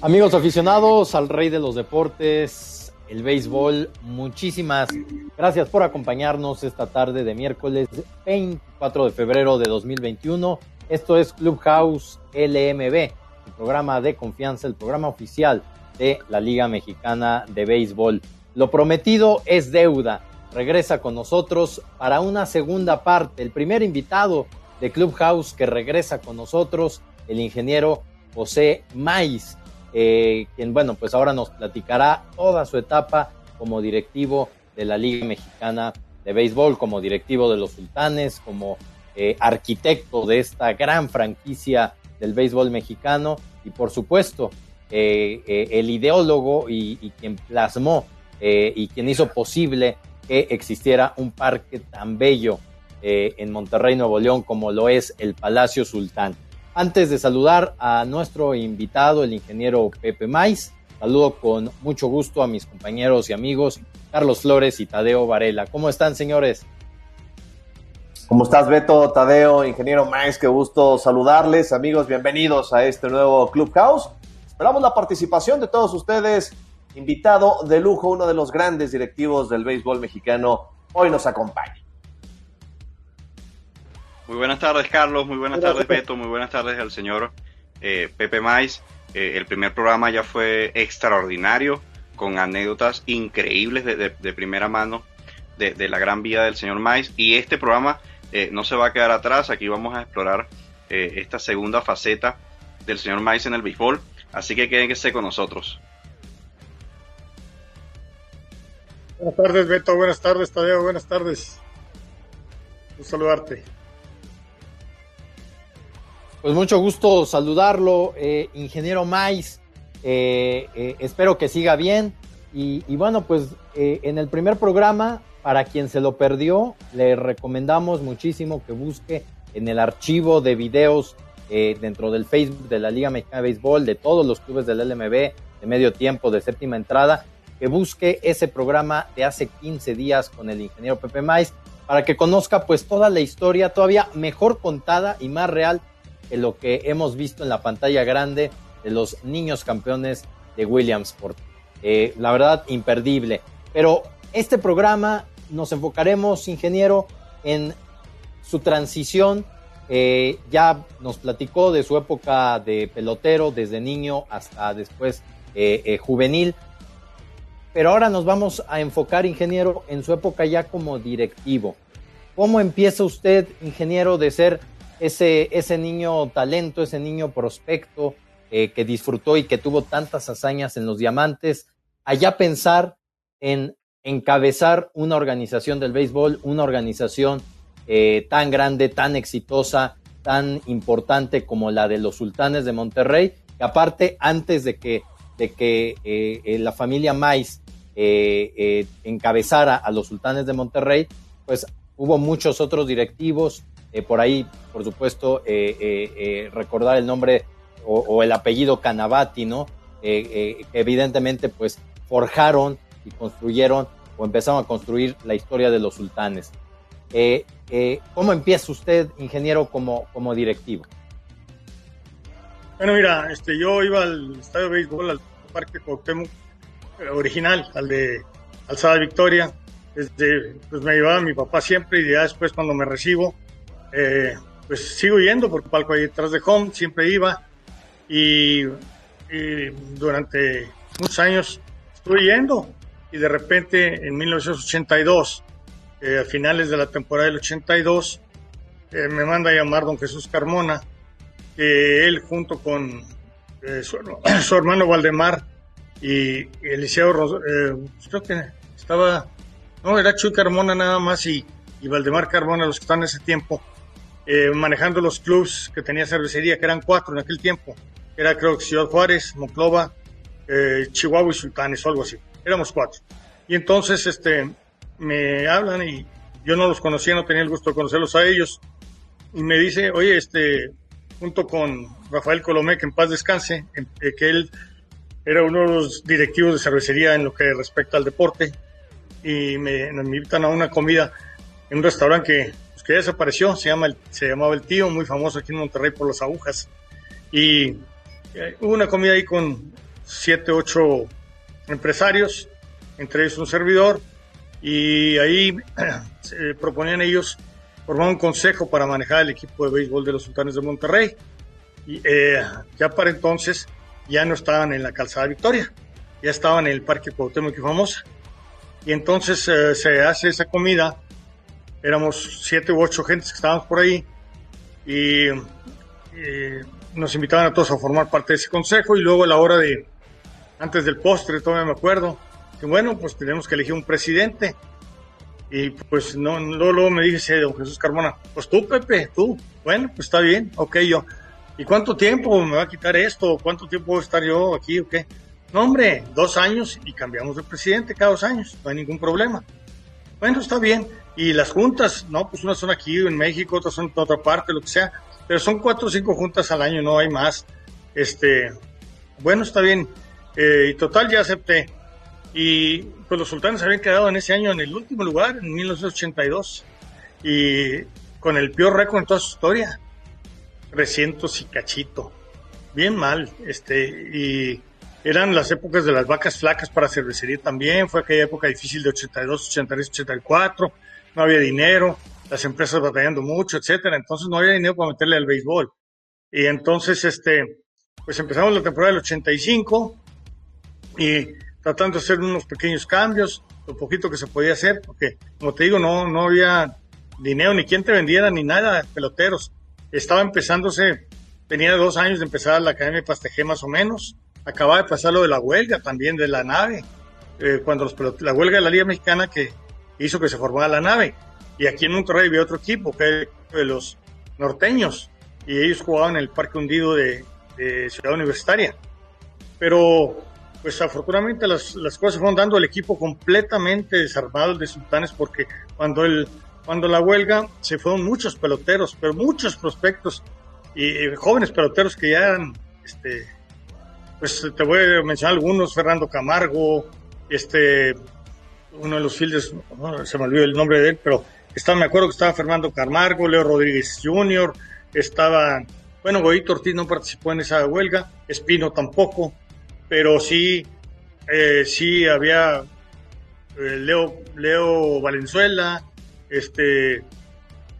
Amigos aficionados al rey de los deportes, el béisbol, muchísimas gracias por acompañarnos esta tarde de miércoles 24 de febrero de 2021. Esto es Clubhouse LMB, el programa de confianza, el programa oficial de la Liga Mexicana de Béisbol. Lo prometido es deuda. Regresa con nosotros para una segunda parte. El primer invitado de Clubhouse que regresa con nosotros, el ingeniero José Maiz eh, quien, bueno, pues ahora nos platicará toda su etapa como directivo de la Liga Mexicana de Béisbol, como directivo de los Sultanes, como eh, arquitecto de esta gran franquicia del béisbol mexicano y, por supuesto, eh, el ideólogo y, y quien plasmó y quien hizo posible que existiera un parque tan bello en Monterrey, Nuevo León, como lo es el Palacio Sultán. Antes de saludar a nuestro invitado, el ingeniero Pepe Mais, saludo con mucho gusto a mis compañeros y amigos Carlos Flores y Tadeo Varela. ¿Cómo están, señores? ¿Cómo estás, Beto, Tadeo, ingeniero Mais? Qué gusto saludarles, amigos. Bienvenidos a este nuevo Clubhouse. Esperamos la participación de todos ustedes. Invitado de lujo, uno de los grandes directivos del béisbol mexicano, hoy nos acompaña. Muy buenas tardes, Carlos. Muy buenas tardes, Beto. Muy buenas tardes al señor eh, Pepe Mais. Eh, el primer programa ya fue extraordinario, con anécdotas increíbles de, primera mano de, la gran vida del señor Mais. Y este programa eh, no se va a quedar atrás. Aquí vamos a explorar esta segunda faceta del señor Mais en el béisbol. Así que quédense con nosotros. Buenas tardes, Beto. Buenas tardes, Tadeo. Buenas tardes. Un saludarte. Pues mucho gusto saludarlo, eh, ingeniero Mais. Eh, eh, espero que siga bien. Y, bueno, pues en el primer programa, para quien se lo perdió, le recomendamos muchísimo que busque en el archivo de videos dentro del Facebook de la Liga Mexicana de Béisbol, de todos los clubes del LMB, de medio tiempo, de séptima entrada, que busque ese programa de hace 15 días con el ingeniero Pepe Mais, para que conozca pues toda la historia todavía mejor contada y más real en lo que hemos visto en la pantalla grande de los niños campeones de Williamsport. Eh, la verdad, imperdible. Pero este programa nos enfocaremos, ingeniero, en su transición. Eh, ya nos platicó de su época de pelotero, desde niño hasta después eh, juvenil. Pero ahora nos vamos a enfocar, ingeniero, en su época ya como directivo. ¿Cómo empieza usted, ingeniero, de ser ese, ese niño talento, ese niño prospecto eh, que disfrutó y que tuvo tantas hazañas en los diamantes, allá pensar en encabezar una organización del béisbol, una organización eh, tan grande, tan exitosa, tan importante como la de los Sultanes de Monterrey, que aparte antes de que, de que eh, la familia Mais encabezara a los Sultanes de Monterrey, pues hubo muchos otros directivos, eh, por ahí, por supuesto, eh, eh, recordar el nombre o, el apellido Canavati, ¿no? que evidentemente, pues, forjaron y construyeron o empezaron a construir la historia de los sultanes. ¿Cómo empieza usted, ingeniero, como, como directivo? Bueno, mira, este, yo iba al estadio de béisbol, al Parque Cuauhtémoc original, al de Alzada Victoria. Desde, pues me llevaba mi papá siempre y ya después cuando me recibo, eh, pues sigo yendo porque palco ahí detrás de home, siempre iba. Y, durante muchos años estuve yendo. Y de repente en 1982, eh, a finales de la temporada del 82, eh, me manda a llamar don Jesús Carmona, que él junto con su, hermano Valdemar y, Eliseo, pues creo que estaba, no, era Chuy Carmona nada más y, y Valdemar Carmona los que están en ese tiempo, eh, manejando los clubs que tenía cervecería, que eran cuatro en aquel tiempo. Era creo que Ciudad Juárez, Monclova, eh, Chihuahua y Sultanes o algo así. Éramos cuatro. Y entonces este, me hablan y yo no los conocía, no tenía el gusto de conocerlos a ellos. Y me dice, oye, este, junto con Rafael Colomé, que en paz descanse, eh, que él era uno de los directivos de cervecería en lo que respecta al deporte, y me, me invitan a una comida en un restaurante que que desapareció, se, llama se llamaba El Tío, muy famoso aquí en Monterrey por las agujas. Y eh, hubo una comida ahí con, siete, ocho empresarios, entre ellos un servidor, y ahí se proponían ellos formar un consejo para manejar el equipo de béisbol de los Sultanes de Monterrey. Y eh, ya para entonces ya no estaban en la calzada Victoria, ya estaban en el Parque Cuauhtémoc y Famosa. Y entonces eh, se hace esa comida, éramos siete u ocho gentes que estábamos por ahí, y, nos invitaban a todos a formar parte de ese consejo, y luego a la hora de, antes del postre, todavía me acuerdo, que bueno, pues tenemos que elegir un presidente. Y pues no, luego, me dice don Jesús Carmona, pues tú, Pepe, tú. Bueno, pues está bien, ok, yo. ¿Y cuánto tiempo me va a quitar esto? ¿Cuánto tiempo voy a estar yo aquí o qué? No, hombre, dos años y cambiamos de presidente cada dos años, no hay ningún problema. Bueno, está bien. Y las juntas, no, pues unas son aquí en México, otras son en otra parte, lo que sea. Pero son cuatro o cinco juntas al año, no hay más. Este, bueno, está bien. Eh, y total, ya acepté. Y pues los sultanes habían quedado en ese año en el último lugar, en 1982. Y con el peor récord en toda su historia. 300 y cachito. Bien mal. Este, y eran las épocas de las vacas flacas para cervecería también. Fue aquella época difícil de 82, 83, 84. No había dinero. Las empresas batallando mucho, etcétera. Entonces no había dinero para meterle al béisbol. Y entonces, este, pues empezamos la temporada del 85 y tratando de hacer unos pequeños cambios, lo poquito que se podía hacer, porque como te digo, no, no había dinero ni quien te vendiera ni nada, peloteros. Estaba empezándose, tenía dos años de empezar la Academia de Pastejé más o menos, acababa de pasar lo de la huelga también de la nave, eh, cuando los la huelga de la Liga Mexicana que hizo que se formara la nave. Y aquí en Monterrey había otro equipo, que era de los norteños, y ellos jugaban en el Parque Hundido de, Ciudad Universitaria. Pero pues afortunadamente las, las cosas fueron dando el equipo completamente desarmado de Sultanes porque cuando el cuando la huelga se fueron muchos peloteros, pero muchos prospectos y, jóvenes peloteros que ya eran, este, pues te voy a mencionar algunos, Fernando Camargo, este, uno de los fields, se me olvidó el nombre de él, pero me acuerdo que estaba Fernando Camargo, Leo Rodríguez Jr., estaba, bueno, Goyito Ortiz no participó en esa huelga, Espino tampoco, pero sí, eh, sí había eh, Leo, Leo Valenzuela, este,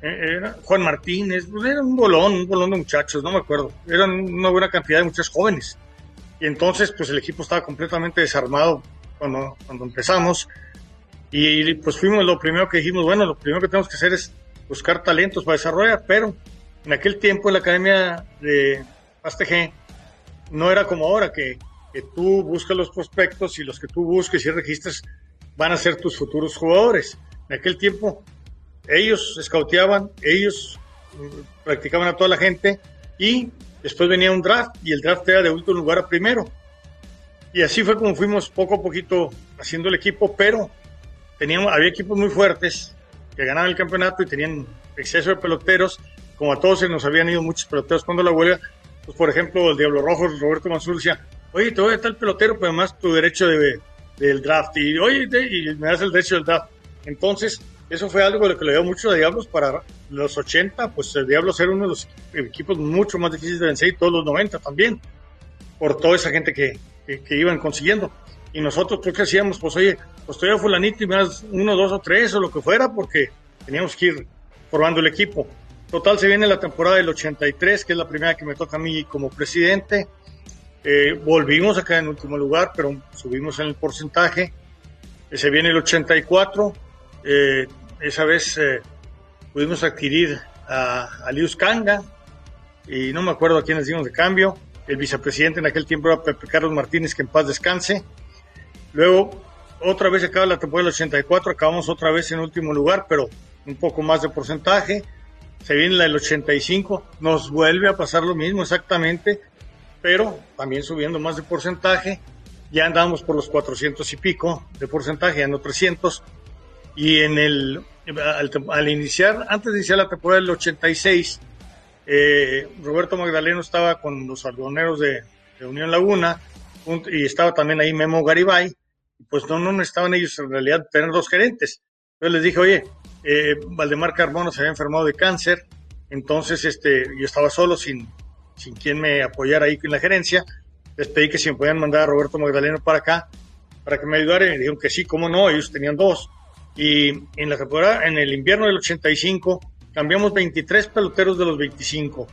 eh, Juan Martínez, pues era un bolón, un bolón de muchachos, no me acuerdo, eran una buena cantidad de muchachos jóvenes. Y entonces, pues el equipo estaba completamente desarmado cuando, cuando empezamos. Y pues fuimos lo primero que dijimos, bueno, lo primero que tenemos que hacer es buscar talentos para desarrollar, pero en aquel tiempo en la Academia de Pastg no era como ahora, que que tú buscas los prospectos y los que tú busques y registres van a ser tus futuros jugadores. En aquel tiempo ellos escauteaban, ellos mm, practicaban a toda la gente y después venía un draft y el draft era de último lugar a primero. Y así fue como fuimos poco a poquito haciendo el equipo, pero teníamos, había equipos muy fuertes que ganaban el campeonato y tenían exceso de peloteros, como a todos se nos habían ido muchos peloteros cuando la huelga, pues por ejemplo el Diablo Rojo, Roberto Mansur decía, oye, te voy a estar el pelotero, pero además tu derecho de, del draft. Y oye, y me das el derecho del draft. Entonces, eso fue algo de que le dio mucho a Diablos para los 80, pues el Diablos era uno de los equipos mucho más difíciles de vencer y todos los 90 también, por toda esa gente que, que, iban consiguiendo. Y nosotros, ¿qué hacíamos? Pues oye, pues todavía fulanito y me das uno, dos o tres o lo que fuera, porque teníamos que ir formando el equipo. Total, se viene la temporada del 83, que es la primera que me toca a mí como presidente. Eh, volvimos acá en último lugar, pero subimos en el porcentaje. Eh, se viene el 84. Eh, esa vez pudimos adquirir a, a Lius Kanga y no me acuerdo a quiénes dimos de cambio. El vicepresidente en aquel tiempo era Pepe Carlos Martínez, que en paz descanse. Luego, otra vez acaba la temporada del 84, acabamos otra vez en último lugar, pero un poco más de porcentaje. Se viene la del 85, nos vuelve a pasar lo mismo exactamente pero también subiendo más de porcentaje. Ya andábamos por los 400 y pico de porcentaje, ya no 300. Y en el, al, iniciar, antes de iniciar la temporada del 86, eh, Roberto Magdaleno estaba con los algodoneros de, Unión Laguna y estaba también ahí Memo Garibay. Pues no, no estaban ellos en realidad tener dos gerentes. Yo les dije, oye, eh, Valdemar Carmona se había enfermado de cáncer, entonces este, yo estaba solo sin, sin quien me apoyara ahí en la gerencia. les pedí que si me podían mandar a Roberto Magdaleno para acá, para que me ayudara, y me dijeron que sí, cómo no, ellos tenían dos. Y en la temporada, en el invierno del 85, cambiamos 23 peloteros de los 25,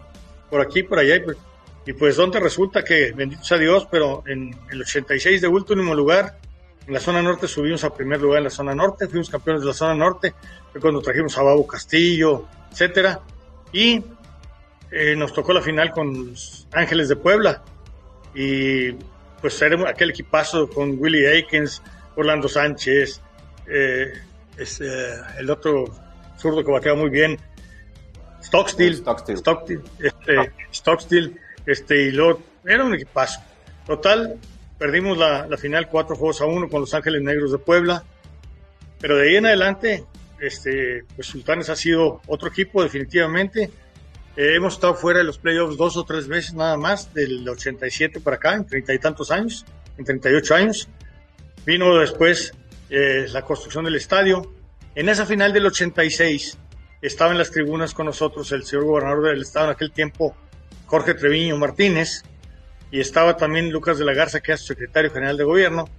por aquí, por allá, y pues, y pues donde resulta que, bendito sea Dios, pero en el 86 de último lugar, en la zona norte subimos a primer lugar en la zona norte, fuimos campeones de la zona norte, fue cuando trajimos a Babo Castillo, etcétera, y eh, nos tocó la final con los Ángeles de Puebla, y pues era aquel equipazo con Willie Aikens, Orlando Sánchez, eh, es, eh, el otro zurdo que bateaba muy bien, Stockstill, Stockstill. Stockstill, este, Stockstill, este, y luego era un equipazo. Total, perdimos la, la, final cuatro juegos a uno con Los Ángeles Negros de Puebla, pero de ahí en adelante, este, pues Sultanes ha sido otro equipo definitivamente. Eh, hemos estado fuera de los playoffs dos o tres veces nada más, del 87 para acá, en treinta y tantos años, en 38 años. Vino después eh, la construcción del estadio. En esa final del 86 estaba en las tribunas con nosotros el señor gobernador del estado en aquel tiempo, Jorge Treviño Martínez, y estaba también Lucas de la Garza, que es secretario general de gobierno.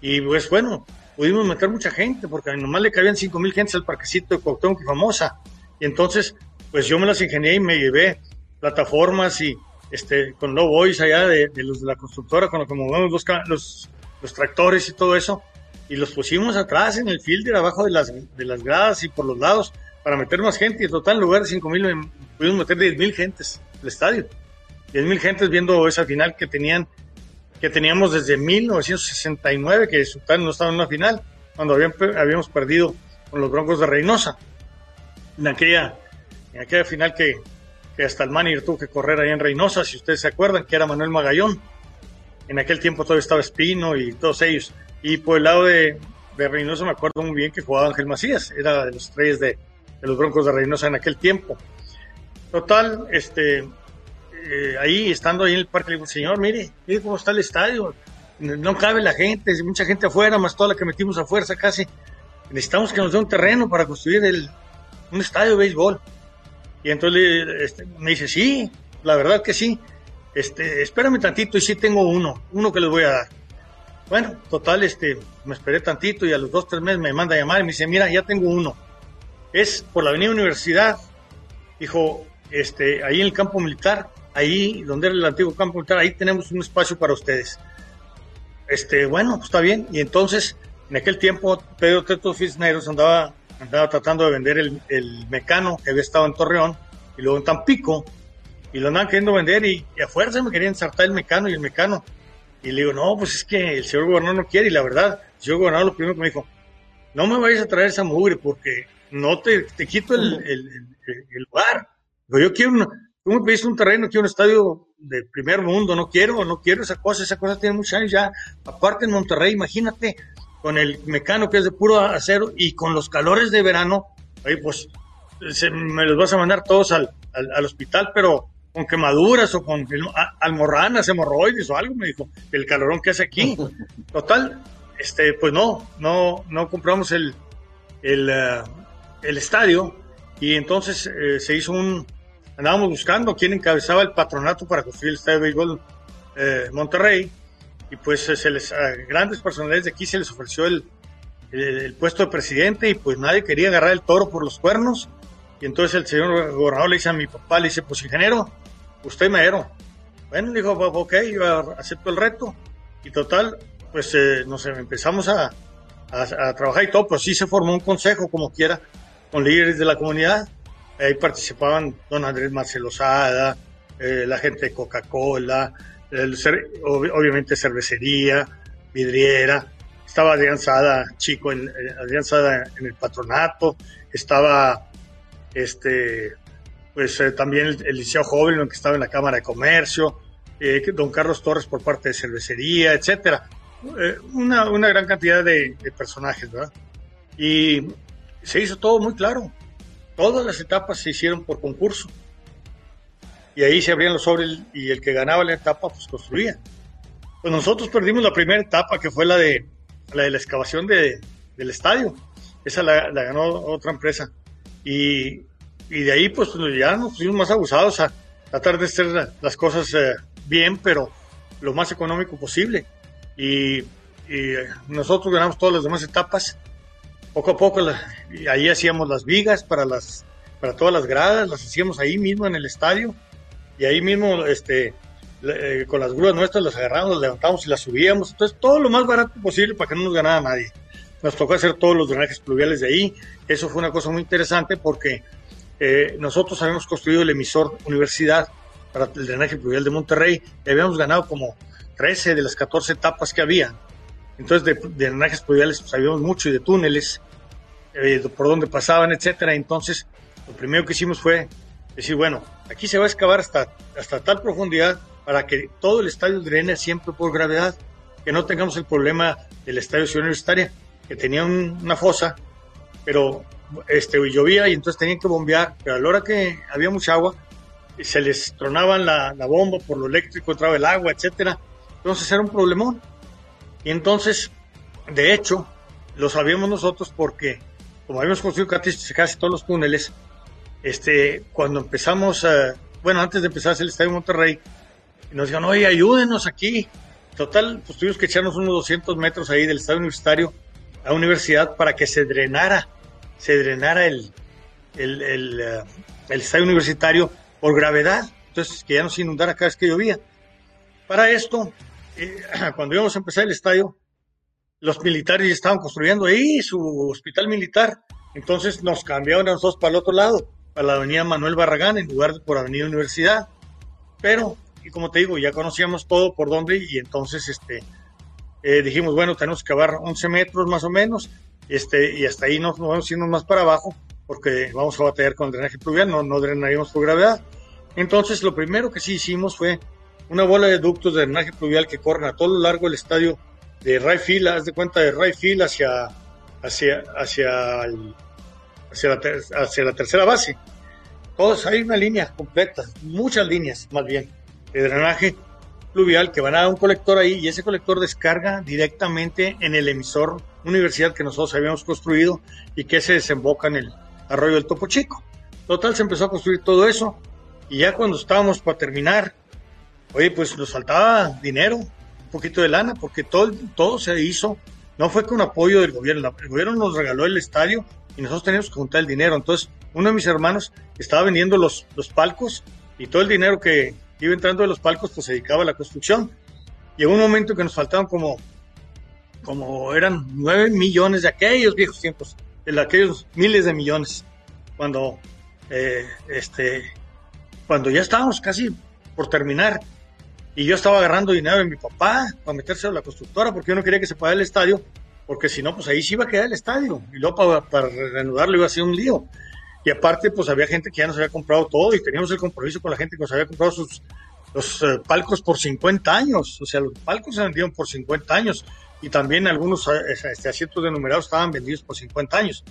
Y pues bueno, pudimos meter mucha gente, porque nomás le cabían cinco mil gentes al parquecito de Cuauhtémoc y Famosa. Y entonces, pues yo me las ingenié y me llevé plataformas y este, con low boys allá de, de los de la constructora, con lo que movemos los, los, los, tractores y todo eso, y los pusimos atrás en el fielder, abajo de las, de las gradas y por los lados, para meter más gente. Y en total, en lugar de cinco mil, pudimos meter diez mil gentes al estadio. 10 mil gentes viendo esa final que tenían que teníamos desde 1969 que Sultán no estaba en una final cuando habíamos perdido con los Broncos de Reynosa en aquella en aquella final que, que hasta el manager tuvo que correr ahí en Reynosa si ustedes se acuerdan que era Manuel Magallón en aquel tiempo todavía estaba Espino y todos ellos y por el lado de, de Reynosa me acuerdo muy bien que jugaba Ángel Macías era de los tres de, los Broncos de Reynosa en aquel tiempo total este eh, ahí, estando ahí en el parque, le digo, señor, mire, mire cómo está el estadio. No cabe la gente, mucha gente afuera, más toda la que metimos a fuerza casi. Necesitamos que nos dé un terreno para construir el, un estadio de béisbol. Y entonces este, me dice, sí, la verdad que sí. Este, espérame tantito y sí tengo uno, uno que les voy a dar. Bueno, total, este, me esperé tantito y a los dos, tres meses me manda a llamar y me dice, mira, ya tengo uno. Es por la avenida Universidad. Dijo, este, ahí en el campo militar, ahí donde era el antiguo campo militar, ahí tenemos un espacio para ustedes. Este, bueno, pues está bien. Y entonces, en aquel tiempo, Pedro Teto Cisneros andaba, andaba tratando de vender el, el, mecano que había estado en Torreón y luego en Tampico, y lo andaban queriendo vender y, a fuerza me querían ensartar el mecano y el mecano. Y le digo, no, pues es que el señor gobernador no quiere, y la verdad, el señor gobernador lo primero que me dijo, no me vayas a traer esa mugre porque no te, te quito el, el, el lugar. Pero yo quiero una, Tú me pediste un terreno, quiero un estadio de primer mundo, no quiero, no quiero esa cosa, esa cosa tiene muchos años ya. Aparte en Monterrey, imagínate, con el mecano que es de puro acero y con los calores de verano, ahí pues se, me los vas a mandar todos al, al, al hospital, pero con quemaduras o con almorranas, hemorroides o algo, me dijo, el calorón que hace aquí. Total, este, pues no, no, no compramos el, el, uh, el estadio y entonces eh, se hizo un, andábamos buscando quién encabezaba el patronato para construir el estadio de béisbol eh, Monterrey y pues se les, a grandes personalidades de aquí se les ofreció el, el, puesto de presidente y pues nadie quería agarrar el toro por los cuernos y entonces el señor gobernador le dice a mi papá, le dice, pues ingeniero, usted mero. Bueno, dijo, ok, yo acepto el reto y total, pues eh, nos empezamos a, a, a trabajar y todo, pues sí se formó un consejo como quiera con líderes de la comunidad Ahí participaban don Andrés Marcelo Sada, eh, la gente de Coca-Cola, obviamente cervecería, vidriera, estaba Adrián Sada, chico, en, Adrián Sada en el patronato, estaba este, pues eh, también el, el, liceo joven que estaba en la Cámara de Comercio, eh, don Carlos Torres por parte de cervecería, etcétera. Eh, una, una, gran cantidad de, de personajes, ¿verdad? Y se hizo todo muy claro todas las etapas se hicieron por concurso. Y ahí se abrían los sobres y el que ganaba la etapa pues construía. Pues nosotros perdimos la primera etapa que fue la de la, excavación de, del estadio. Esa la, ganó otra empresa. Y, y de ahí pues ya nos pusimos más abusados a tratar de hacer las cosas eh, bien, pero lo más económico posible. Y, nosotros ganamos todas las demás etapas. Poco a poco, y ahí hacíamos las vigas para, las, para todas las gradas, las hacíamos ahí mismo en el estadio. Y ahí mismo, este, eh, con las grúas nuestras, las agarramos, las levantamos y las subíamos. Entonces, todo lo más barato posible para que no nos ganara nadie. Nos tocó hacer todos los drenajes pluviales de ahí. Eso fue una cosa muy interesante porque eh, nosotros habíamos construido el emisor Universidad para el drenaje pluvial de Monterrey y habíamos ganado como 13 de las 14 etapas que había. Entonces, de, drenajes pluviales sabíamos mucho y de túneles, eh, por donde pasaban, etcétera. Entonces, lo primero que hicimos fue decir, bueno, aquí se va a excavar hasta, hasta tal profundidad para que todo el estadio drene siempre por gravedad, que no tengamos el problema del estadio Ciudad Universitaria, que tenía una fosa, pero este, llovía y entonces tenían que bombear, pero a la hora que había mucha agua, se les tronaban la, bomba por lo eléctrico, entraba el agua, etcétera. Entonces era un problemón. Y entonces, de hecho, lo sabíamos nosotros porque, como habíamos construido casi, casi todos los túneles, este, cuando empezamos, bueno, antes de empezar el Estadio Monterrey, nos dijeron, oye, ayúdenos aquí. Total, pues tuvimos que echarnos unos 200 metros ahí del Estadio Universitario a universidad para que se drenara, se drenara el, el, el, eh, el estadio universitario por gravedad, entonces que ya no se inundara cada vez que llovía. Para esto, eh, cuando íbamos a empezar el estadio, los militares estaban construyendo ahí su hospital militar, entonces nos cambiaron a nosotros para el otro lado, para la avenida Manuel Barragán en lugar de por avenida Universidad. Pero, y como te digo, ya conocíamos todo por dónde y entonces este, eh, dijimos, bueno, tenemos que cavar 11 metros más o menos, este, y hasta ahí nos, vamos a más para abajo, porque vamos a batallar con el drenaje pluvial, no, no drenaríamos por gravedad. Entonces, lo primero que sí hicimos fue una bola de ductos de drenaje pluvial que corren a todo lo largo del estadio de Rayfield, haz de cuenta de Rayfield hacia, hacia, hacia, hacia, la hacia la tercera base. Todos, hay una línea completa, muchas líneas más bien, de drenaje pluvial que van a un colector ahí y ese colector descarga directamente en el emisor universidad que nosotros habíamos construido y que se desemboca en el arroyo del Topo Chico. Total, se empezó a construir todo eso y ya cuando estábamos para terminar, oye, pues nos faltaba dinero, poquito de lana, porque todo, todo se hizo, no fue con apoyo del gobierno, el gobierno nos regaló el estadio y nosotros teníamos que juntar el dinero. Entonces, uno de mis hermanos estaba vendiendo los, los palcos y todo el dinero que, iba entrando de los palcos, pues se dedicaba a la construcción. Llegó un momento que nos faltaban como, como eran nueve millones de aquellos viejos tiempos, de aquellos miles de millones, cuando, eh, este, cuando ya estábamos casi por terminar. Y yo estaba agarrando dinero de mi papá para meterse a la constructora, porque yo no quería que se pagara el estadio, porque si no, pues ahí sí iba a quedar el estadio. Y luego para, para reanudarlo iba a ser un lío. Y aparte, pues había gente que ya nos había comprado todo y teníamos el compromiso con la gente que nos había comprado sus los eh, palcos por 50 años. O sea, los palcos se vendieron por 50 años y también algunos eh, este, asientos de numerados estaban vendidos por 50 años.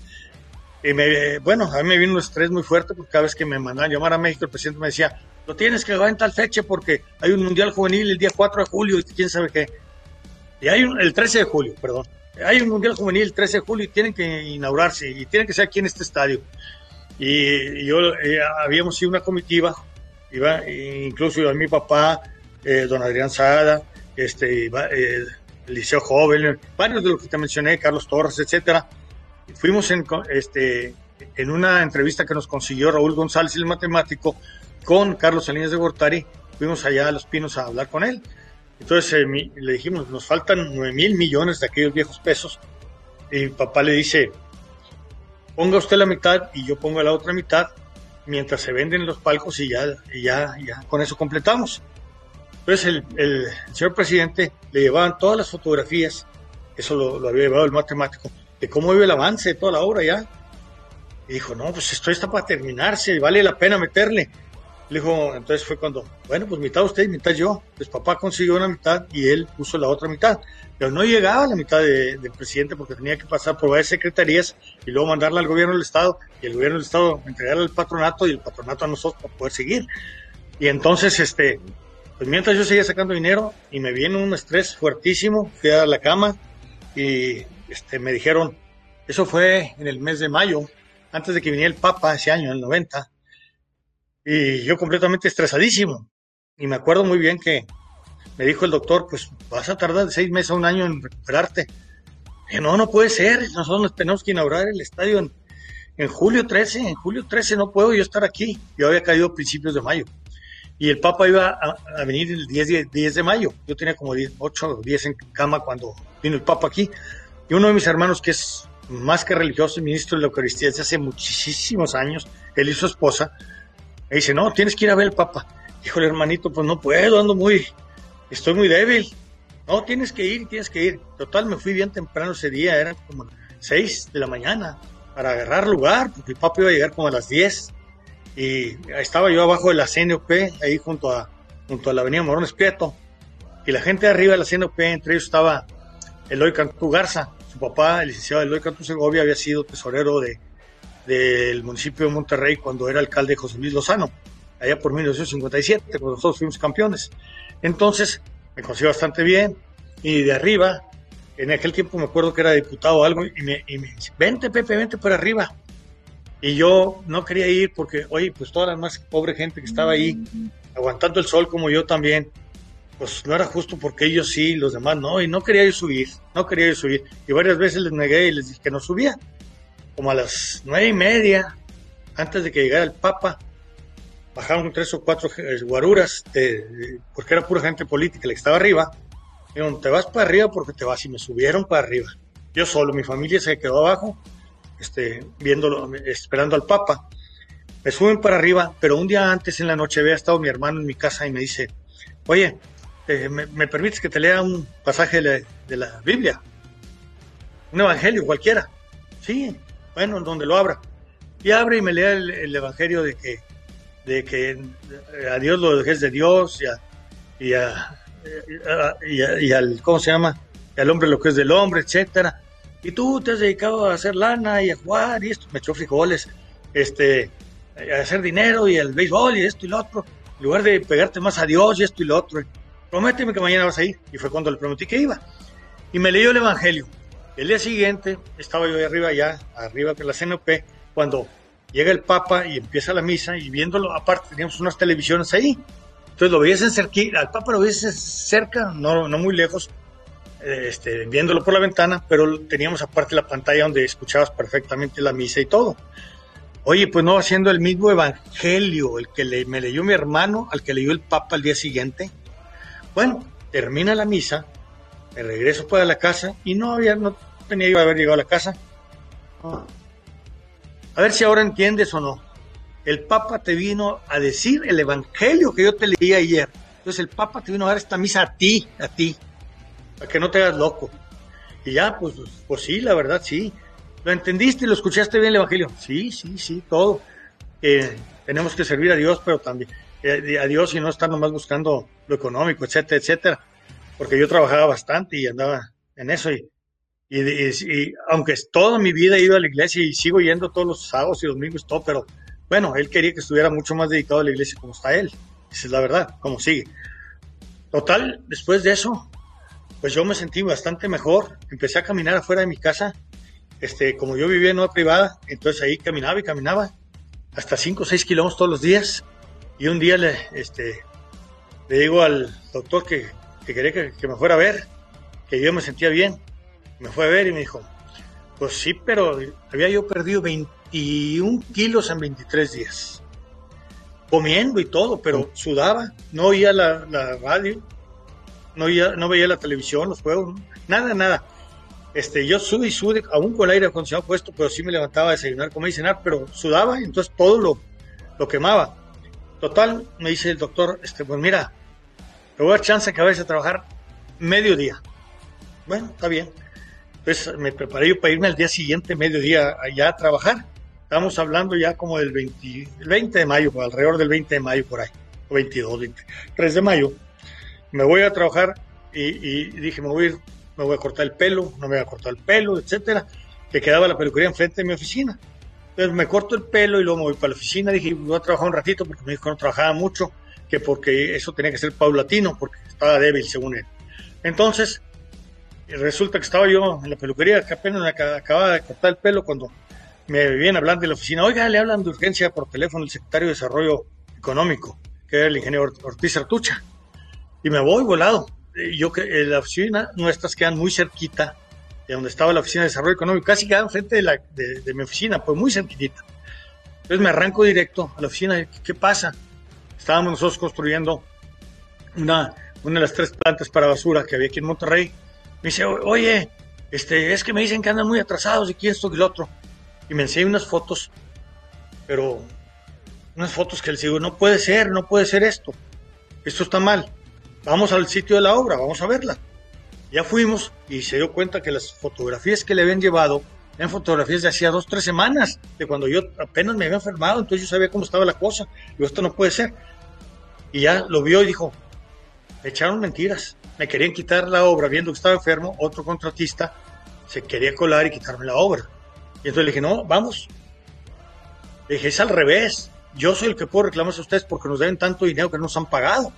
Y me, bueno, a mí me vino un estrés muy fuerte porque cada vez que me mandaban llamar a México, el presidente me decía, lo tienes que llevar en tal fecha porque hay un Mundial Juvenil el día 4 de julio y quién sabe qué. Y hay un, el 13 de julio, perdón. Hay un Mundial Juvenil el 13 de julio y tienen que inaugurarse y tienen que ser aquí en este estadio. Y, yo eh, habíamos sido una comitiva, iba, incluso iba mi papá, eh, don Adrián Sada, este, iba, eh, Liceo Joven, varios de los que te mencioné, Carlos Torres, etcétera. Fuimos en, este, en una entrevista que nos consiguió Raúl González, el matemático, con Carlos Salinas de Gortari, fuimos allá a Los Pinos a hablar con él. Entonces le dijimos, nos faltan 9 mil millones de aquellos viejos pesos. Y mi papá le dice, ponga usted la mitad y yo pongo la otra mitad mientras se venden los palcos y ya, ya, ya con eso completamos. Entonces el, el, señor presidente le llevaban todas las fotografías, eso lo, había llevado el matemático, de cómo iba el avance de toda la obra ya. Y dijo, no, pues esto está para terminarse, vale la pena meterle. Le dijo, entonces fue cuando, bueno, pues mitad usted y mitad yo. Pues papá consiguió una mitad y él puso la otra mitad pero no llegaba a la mitad del presidente porque tenía que pasar por varias secretarías y luego mandarla al gobierno del Estado y el gobierno del Estado entregarla al patronato y el patronato a nosotros para poder seguir. Y entonces, este, pues mientras yo seguía sacando dinero y me viene un estrés fuertísimo, fui a la cama y este, me dijeron, eso fue en el mes de mayo, antes de que viniera el Papa ese año, en el 90, y yo completamente estresadísimo. Y me acuerdo muy bien que me dijo el doctor, pues vas a tardar seis meses a un año en recuperarte. Y no, no puede ser, nosotros tenemos que inaugurar el estadio en, en julio 13, en julio 13 no puedo yo estar aquí. Yo había caído a principios de mayo. Y el Papa iba a, venir el 10, 10, de mayo. Yo tenía como 10, 8 o 10 en cama cuando vino el Papa aquí. Y uno de mis hermanos, que es más que religioso, ministro de la Eucaristía desde hace muchísimos años, él y su esposa, dice, no, tienes que ir a ver al Papa. Híjole, hermanito, pues no puedo, ando muy, estoy muy débil. No, tienes que ir, tienes que ir. Total, me fui bien temprano ese día, eran como 6 de la mañana, para agarrar lugar, porque el Papa iba a llegar como a las 10 y estaba yo abajo de la CNOP, ahí junto a, junto a la avenida Morones Prieto, y la gente de arriba de la CNOP, entre ellos estaba Eloy Cantú Garza, su papá, el licenciado Eloy Cantú Segovia, había sido tesorero de, del municipio de Monterrey cuando era alcalde José Luis Lozano, allá por 1957, cuando nosotros fuimos campeones. Entonces, me conocí bastante bien, y de arriba, en aquel tiempo me acuerdo que era diputado o algo, y me, y me dice, vente Pepe, vente por arriba. Y yo no quería ir porque, oye, pues toda la más pobre gente que estaba ahí, aguantando el sol como yo también, pues no era justo porque ellos sí, los demás no, y no quería ir subir, no quería ir subir. Y varias veces les negué y les dije que no subía. Como a las nueve y media, antes de que llegara el Papa, bajaron tres o cuatro eh, guaruras, porque era pura gente política la que estaba arriba. Dijeron, te vas para arriba porque te vas, y me subieron para arriba. Yo solo, mi familia se quedó abajo este, viéndolo, esperando al Papa. Me suben para arriba, pero un día antes en la noche había estado mi hermano en mi casa y me dice, oye, eh, me, permites que te lea un pasaje de la, Biblia? Un evangelio cualquiera. Sí, bueno, donde lo abra. Y abre y me lee el, evangelio de que, de que a Dios lo dejes de Dios y, a, y, al, ¿cómo se llama? Y al hombre lo que es del hombre, etcétera y tú te has dedicado a hacer lana y a jugar y esto, me echó frijoles, este, a hacer dinero y el béisbol y esto y lo otro, en lugar de pegarte más a Dios y esto y lo otro, prométeme que mañana vas a ir. Y fue cuando le prometí que iba. Y me leyó el Evangelio. El día siguiente estaba yo ahí arriba ya, arriba de la CNP, cuando llega el Papa y empieza la misa y viéndolo, aparte teníamos unas televisiones ahí. Entonces lo veías en cerca, al Papa lo veías cerca, no, no muy lejos, este, viéndolo por la ventana, pero teníamos aparte la pantalla donde escuchabas perfectamente la misa y todo. Oye, pues no haciendo el mismo evangelio, el que me leyó mi hermano, al que leyó el Papa al día siguiente. Bueno, termina la misa, me regreso para la casa y no había, no tenía que haber llegado a la casa. A ver si ahora entiendes o no. El Papa te vino a decir el evangelio que yo te leí ayer. Entonces el Papa te vino a dar esta misa a ti, a ti para que no te hagas loco. Y ya, pues, pues sí, la verdad, sí. ¿Lo entendiste y lo escuchaste bien el Evangelio? Sí, sí, sí, todo. Eh, tenemos que servir a Dios, pero también eh, a Dios y no estar nomás buscando lo económico, etcétera, etcétera. Porque yo trabajaba bastante y andaba en eso. Y, y, aunque toda mi vida he ido a la iglesia y sigo yendo todos los sábados y domingos, todo, pero bueno, él quería que estuviera mucho más dedicado a la iglesia como está él. Esa es la verdad, como sigue. Total, después de eso, pues yo me sentí bastante mejor. Empecé a caminar afuera de mi casa. Este, como yo vivía en una privada, entonces ahí caminaba y caminaba hasta 5 o 6 kilómetros todos los días. Y un día le, este, le digo al doctor que, quería que, me fuera a ver, que yo me sentía bien. Me fue a ver y me dijo, pues sí, pero había yo perdido 21 kilos en 23 días. Comiendo y todo, pero sudaba, no oía la, la radio, no, no veía la televisión, los juegos, nada, nada. Este, yo sube y sube, aún con el aire acondicionado puesto, pero sí me levantaba a desayunar, comer y cenar, pero sudaba entonces todo lo, lo quemaba. Total, me dice el doctor, este, pues mira, te voy a dar chance que vayas a trabajar mediodía. Bueno, está bien. Entonces me preparé yo para irme al día siguiente, mediodía, allá a trabajar. Estamos hablando ya como del 20, 20 de mayo, alrededor del 20 de mayo por ahí, o 22, 23 de mayo me voy a trabajar y, dije, me voy, a ir, me voy a cortar el pelo, no me voy a cortar el pelo, etcétera, que quedaba la peluquería enfrente de mi oficina. Entonces me corto el pelo y luego me voy para la oficina, dije, voy a trabajar un ratito porque me dijo que no trabajaba mucho, que porque eso tenía que ser paulatino, porque estaba débil según él. Entonces, resulta que estaba yo en la peluquería, que apenas acababa de cortar el pelo cuando me vienen hablando de la oficina, oiga, le hablan de urgencia por teléfono el secretario de Desarrollo Económico, que era el ingeniero Ortiz Artucha. y me voy volado. Yo que la oficina nuestras quedan muy cerquita de donde estaba la oficina de desarrollo económico, casi quedaban frente de, la, de, mi oficina, pues muy cerquita. Entonces me arranco directo a la oficina. ¿Qué pasa? Estábamos nosotros construyendo una, una de las tres plantas para basura que había aquí en Monterrey. Me dice, oye, este, es que me dicen que andan muy atrasados y que esto y lo otro. Y me enseñé unas fotos, pero unas fotos que le digo, no puede ser, no puede ser esto. Esto está mal. Vamos al sitio de la obra, vamos a verla. Ya fuimos y se dio cuenta que las fotografías que le habían llevado eran fotografías de hacía dos, tres semanas, de cuando yo apenas me había enfermado, entonces yo sabía cómo estaba la cosa. Digo, esto no puede ser. Y ya lo vio y dijo, me echaron mentiras. Me querían quitar la obra viendo que estaba enfermo, otro contratista se quería colar y quitarme la obra. Y entonces le dije, no, vamos. Le dije, es al revés. Yo soy el que puedo reclamar a ustedes porque nos deben tanto dinero que no nos han pagado.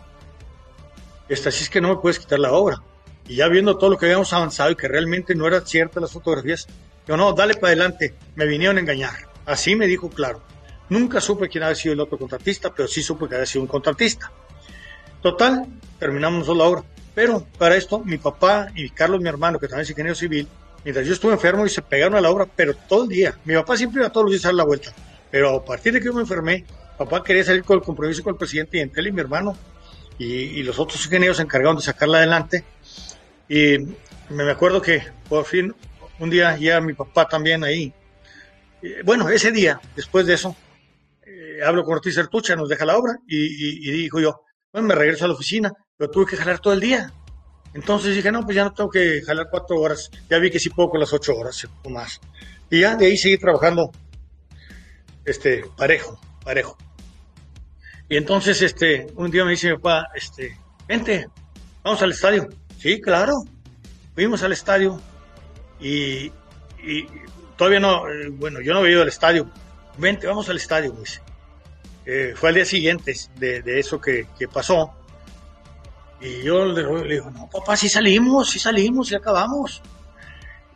Esta, así es que no me puedes quitar la obra. Y ya viendo todo lo que habíamos avanzado y que realmente no eran ciertas las fotografías, yo no, dale para adelante, me vinieron a engañar. Así me dijo claro. Nunca supe quién había sido el otro contratista, pero sí supe que había sido un contratista. Total, terminamos la obra. Pero para esto, mi papá y Carlos, mi hermano, que también es ingeniero civil, mientras yo estuve enfermo y se pegaron a la obra, pero todo el día. Mi papá siempre iba todos los días a dar la vuelta. Pero a partir de que yo me enfermé, papá quería salir con el compromiso con el presidente y entre él y mi hermano y, los otros ingenieros se encargaron de sacarla adelante y me acuerdo que por fin un día llega mi papá también ahí. Bueno, ese día, después de eso, eh, hablo con Ortiz Sertucha, nos deja la obra y, dijo yo, bueno, me regreso a la oficina, pero tuve que jalar todo el día. Entonces dije, no, pues ya no tengo que jalar cuatro horas, ya vi que sí puedo con las ocho horas o más. Y ya de ahí seguí trabajando este, parejo, parejo. Y entonces este, un día me dice mi papá, este, vente, vamos al estadio. Sí, claro. Fuimos al estadio y, todavía no, eh, bueno, yo no había ido al estadio. Vente, vamos al estadio, pues. fue al día siguiente de, eso que, pasó. Y yo le, digo, no, papá, sí salimos, sí salimos, sí acabamos.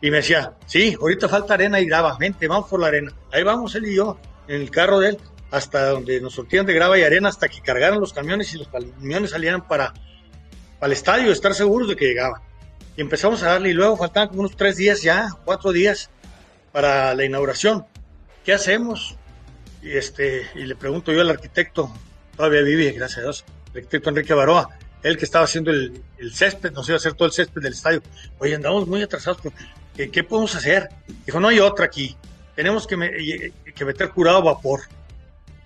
Y me decía, sí, ahorita falta arena y grava, vente, vamos por la arena. Ahí vamos él y yo, en el carro de él, hasta donde nos sortían de grava y arena, hasta que cargaran los camiones y los camiones salieran para, al estadio, estar seguros de que llegaban. Y empezamos a darle y luego faltaban como unos tres días ya, cuatro días para la inauguración. ¿Qué hacemos? Y, este, y le pregunto yo al arquitecto, todavía vive, gracias a Dios, el arquitecto Enrique Baroa, él que estaba haciendo el, césped, nos iba a hacer todo el césped del estadio. Oye, andamos muy atrasados, ¿qué, qué podemos hacer? Dijo, no hay otra aquí, tenemos que, que meter curado vapor.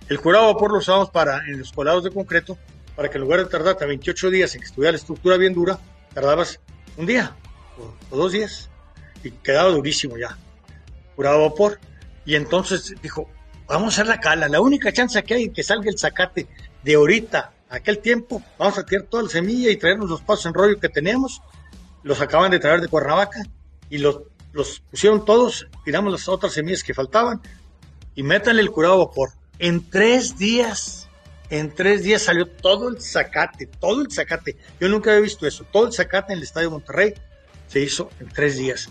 El curado vapor lo usamos para en los colados de concreto para que en lugar de tardarte 28 días en que estuviera la estructura bien dura, tardabas un día o, dos días y quedaba durísimo ya, curado vapor. Y entonces dijo, vamos a hacer la cala, la única chance que hay que salga el zacate de ahorita, aquel tiempo, vamos a tirar toda la semilla y traernos los pasos en rollo que tenemos. Los acaban de traer de Cuernavaca y los, los pusieron todos, tiramos las otras semillas que faltaban y métanle el curado vapor. En tres días en tres días salió todo el zacate, todo el zacate. Yo nunca había visto eso. Todo el zacate en el Estadio Monterrey se hizo en tres días.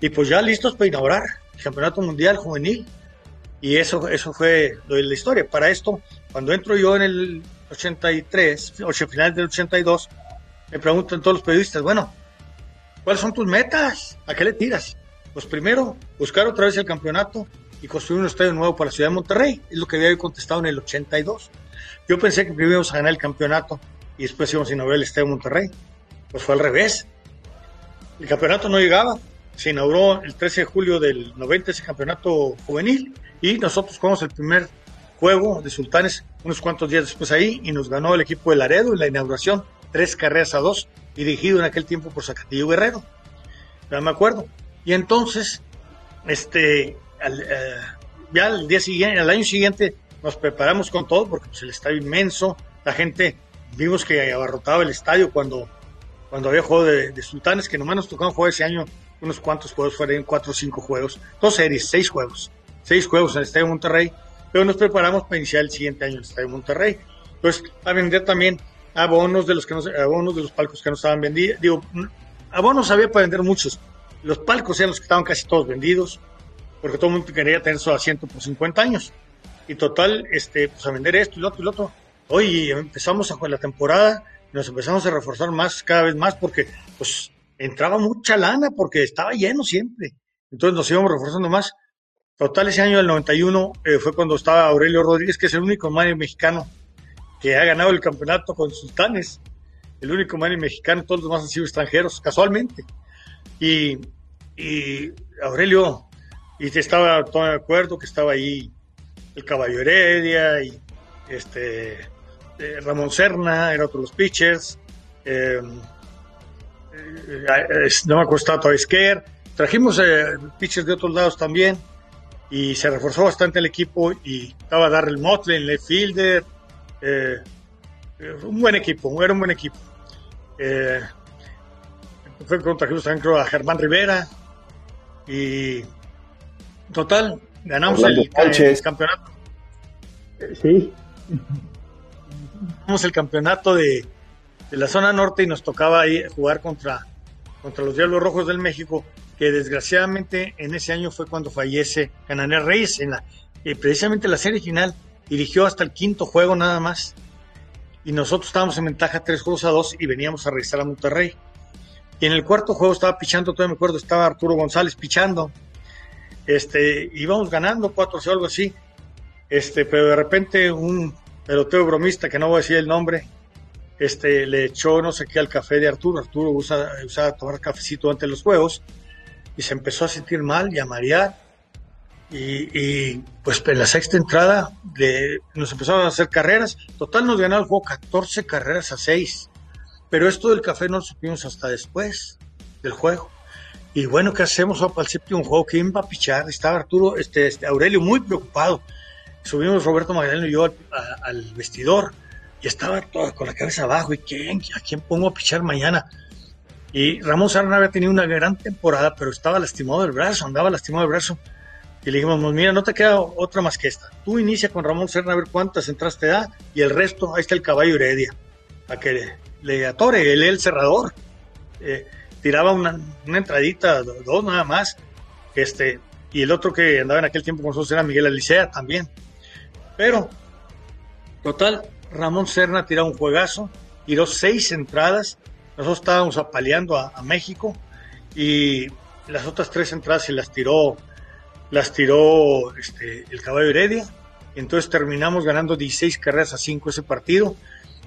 Y pues ya listos para inaugurar el Campeonato Mundial Juvenil. Y eso, eso fue de la historia. Para esto, cuando entro yo en el 83, o final del 82, me preguntan todos los periodistas, bueno, ¿cuáles son tus metas? ¿A qué le tiras? Pues primero, buscar otra vez el campeonato y construir un estadio nuevo para la ciudad de Monterrey. Es lo que había contestado en el 82. Yo pensé que primero íbamos a ganar el campeonato y después íbamos a inaugurar el Estadio Monterrey. Pues fue al revés. El campeonato no llegaba. Se inauguró el 13 de julio del 90 ese campeonato juvenil y nosotros jugamos el primer juego de Sultanes unos cuantos días después ahí y nos ganó el equipo de Laredo en la inauguración, tres carreras a dos, dirigido en aquel tiempo por Zacatillo Guerrero. Ya me acuerdo. Y entonces, este, eh, ya al día siguiente, al año siguiente, nos preparamos con todo porque pues, el estadio inmenso, la gente, vimos que abarrotaba el estadio cuando, cuando había juego de, sultanes, que nomás nos tocaban jugar ese año unos cuantos juegos, fueron cuatro o cinco juegos, dos series, seis juegos, seis juegos en el Estadio Monterrey, pero nos preparamos para iniciar el siguiente año en el Estadio Monterrey. Entonces, a vender también abonos de los que no, abonos de los palcos que no estaban vendidos, digo, abonos había para vender muchos, los palcos eran los que estaban casi todos vendidos, porque todo el mundo quería tener su asiento por 50 años y total, este, pues a vender esto y lo otro y lo otro. Hoy empezamos a la temporada nos empezamos a reforzar más, cada vez más, porque pues entraba mucha lana, porque estaba lleno siempre. Entonces nos íbamos reforzando más. Total, ese año del 91 eh, fue cuando estaba Aurelio Rodríguez, que es el único manager mexicano que ha ganado el campeonato con Sultanes. El único manager mexicano, todos los demás han sido extranjeros, casualmente. Y, y Aurelio, y estaba todo de acuerdo que estaba ahí el Caballo Heredia y este eh, Ramón Serna, era otro pitchers. Eh, eh, no me acuerdo, Esquer. Trajimos pitchers de otros lados también y se reforzó bastante el equipo y estaba Darrell Motley, left fielder. un buen equipo, era un buen equipo. fue cuando trajimos también creo, a Germán Rivera y total, ganamos el, el campeonato. Sí. El campeonato de, la zona norte y nos tocaba ahí jugar contra, contra los Diablos Rojos del México, que desgraciadamente en ese año fue cuando fallece Cananea Reyes, en la, eh, precisamente la serie final, dirigió hasta el quinto juego nada más, y nosotros estábamos en ventaja tres juegos a dos y veníamos a regresar a Monterrey. Y en el cuarto juego estaba pichando, todavía me acuerdo, estaba Arturo González pichando, este, íbamos ganando 4 o algo así, este, pero de repente un peloteo bromista, que no voy a decir el nombre, este, le echó no sé qué al café de Arturo. Arturo usa, usaba tomar cafecito antes de los juegos y se empezó a sentir mal y a marear. Y, pues en la sexta entrada de, nos empezaron a hacer carreras. Total nos ganó el juego 14 carreras a 6. Pero esto del café no lo supimos hasta después del juego. Y bueno, ¿qué hacemos para el séptimo juego? ¿Quién va a pichar? Estaba Arturo, este, este Aurelio muy preocupado subimos Roberto Magdaleno y yo al, vestidor y estaba todo con la cabeza abajo y ¿quién, ¿a quién pongo a pichar mañana? Y Ramón Serna había tenido una gran temporada, pero estaba lastimado del brazo, andaba lastimado del brazo. Y le dijimos, mira, no te queda otra más que esta. Tú inicia con Ramón Serna a ver cuántas entradas te da y el resto, ahí está el caballo Heredia, a que le, atore, él el cerrador. Eh, tiraba una, una entradita, dos nada más. Este, y el otro que andaba en aquel tiempo con nosotros era Miguel Alicea también. Pero, total, Ramón Serna tiró un juegazo, tiró seis entradas. Nosotros estábamos apaleando a, México y las otras tres entradas se las tiró, las tiró este, el caballo Heredia. Entonces terminamos ganando 16 carreras a 5 ese partido.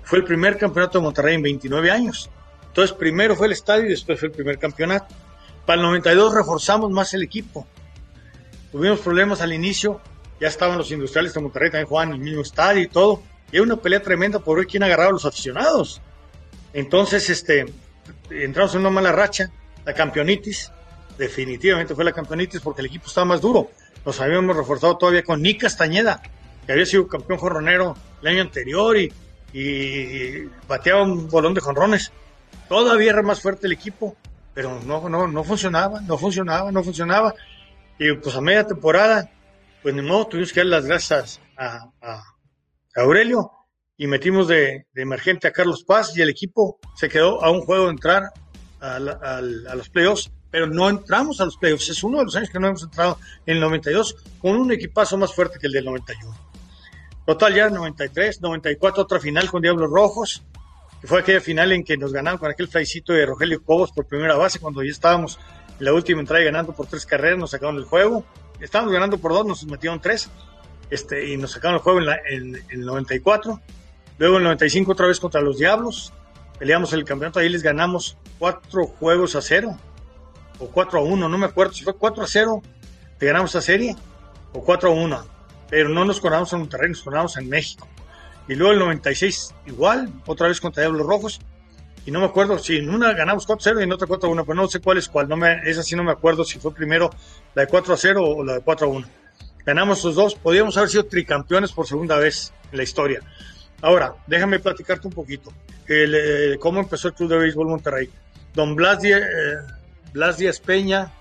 Fue el primer campeonato de Monterrey en 29 años. Entonces primero fue el estadio y después fue el primer campeonato. Para el 92 reforzamos más el equipo. Tuvimos problemas al inicio ya estaban los industriales de Monterrey, también jugaban en el mismo estadio y todo. Y hay una pelea tremenda por ver quién agarraba a los aficionados. Entonces, este, entramos en una mala racha, la campeonitis, definitivamente fue la campeonitis porque el equipo estaba más duro. Nos habíamos reforzado todavía con Nick Castañeda, que había sido campeón jorronero el año anterior y, y bateaba un bolón de jonrones. Todavía era más fuerte el equipo, pero no, no, no funcionaba, no funcionaba, no funcionaba. Y pues a media temporada pues ni modo, tuvimos que dar las gracias a, Aurelio y metimos de, emergente a Carlos Paz y el equipo se quedó a un juego de entrar a, los playoffs, pero no entramos a los playoffs. Es uno de los años que no hemos entrado en el 92 con un equipazo más fuerte que el del 91. Total ya 93, 94 otra final con Diablos Rojos, fue aquella final en que nos ganaron con aquel flycito de Rogelio Cobos por primera base cuando ya estábamos en la última entrada y ganando por tres carreras, nos sacaron el juego estábamos ganando por dos, nos metieron tres, este, y nos sacaron el juego en, el 94. Luego en el 95 otra vez contra los Diablos, peleamos el campeonato, ahí les ganamos cuatro juegos a cero, o cuatro a uno, no me acuerdo si fue cuatro a cero, te ganamos esa serie, o cuatro a uno, pero no nos coronamos en Monterrey, nos coronamos en México. Y luego el 96 igual, otra vez contra Diablos Rojos, y no me acuerdo si en una ganamos 4-0 y en otra 4-1, pero no sé cuál es cuál, no me, esa sí no me acuerdo si fue primero la de 4-0 o la de 4-1. Ganamos los dos, podíamos haber sido tricampeones por segunda vez en la historia. Ahora, déjame platicarte un poquito eh, cómo empezó el Club de Béisbol Monterrey. Don Blas Díaz, eh, Blas Díaz Peña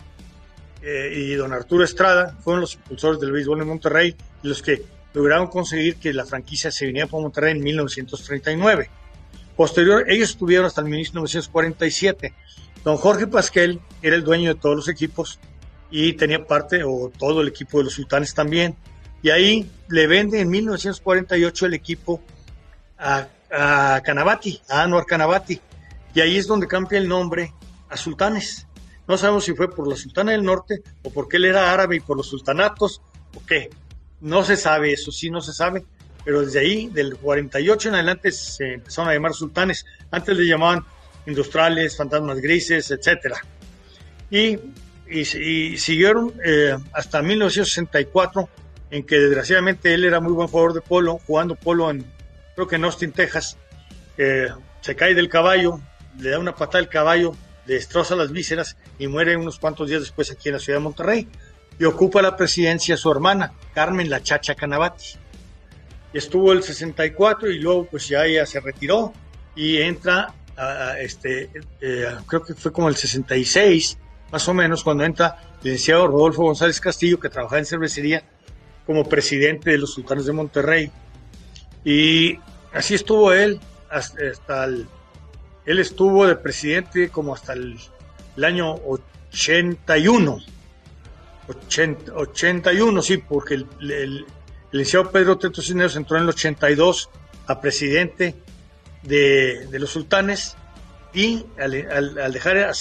eh, y don Arturo Estrada fueron los impulsores del béisbol en Monterrey, los que lograron conseguir que la franquicia se viniera por Monterrey en 1939. Posterior, ellos estuvieron hasta el 1947. Don Jorge Pasquel era el dueño de todos los equipos y tenía parte o todo el equipo de los sultanes también. Y ahí le vende en 1948 el equipo a a Canavati, a Anwar Canavati, y ahí es donde cambia el nombre a sultanes. No sabemos si fue por la sultana del norte o porque él era árabe y por los sultanatos o qué. No se sabe, eso sí no se sabe, pero desde ahí, del 48 en adelante, se empezaron a llamar sultanes. Antes le llamaban industriales, fantasmas grises, etcétera. Y, y, siguieron eh, hasta 1964, en que desgraciadamente él era muy buen jugador de polo, jugando polo en, creo que en Austin, Texas. se cae del caballo, le da una patada al caballo, destroza las vísceras y muere unos cuantos días después aquí en la ciudad de Monterrey. Y ocupa la presidencia su hermana, Carmen La Chacha Canavati. Estuvo el 64 y luego pues ya ella se retiró y entra, este, eh, creo que fue como el 66, más o menos, cuando entra el licenciado Rodolfo González Castillo, que trabajaba en cervecería como presidente de los sultanes de Monterrey. Y así estuvo él hasta, el él estuvo de presidente como hasta el, año 81. 81, sí, porque el, el, licenciado Pedro Teto Cisneros entró en el 82 a presidente de, los sultanes y al, al, al dejar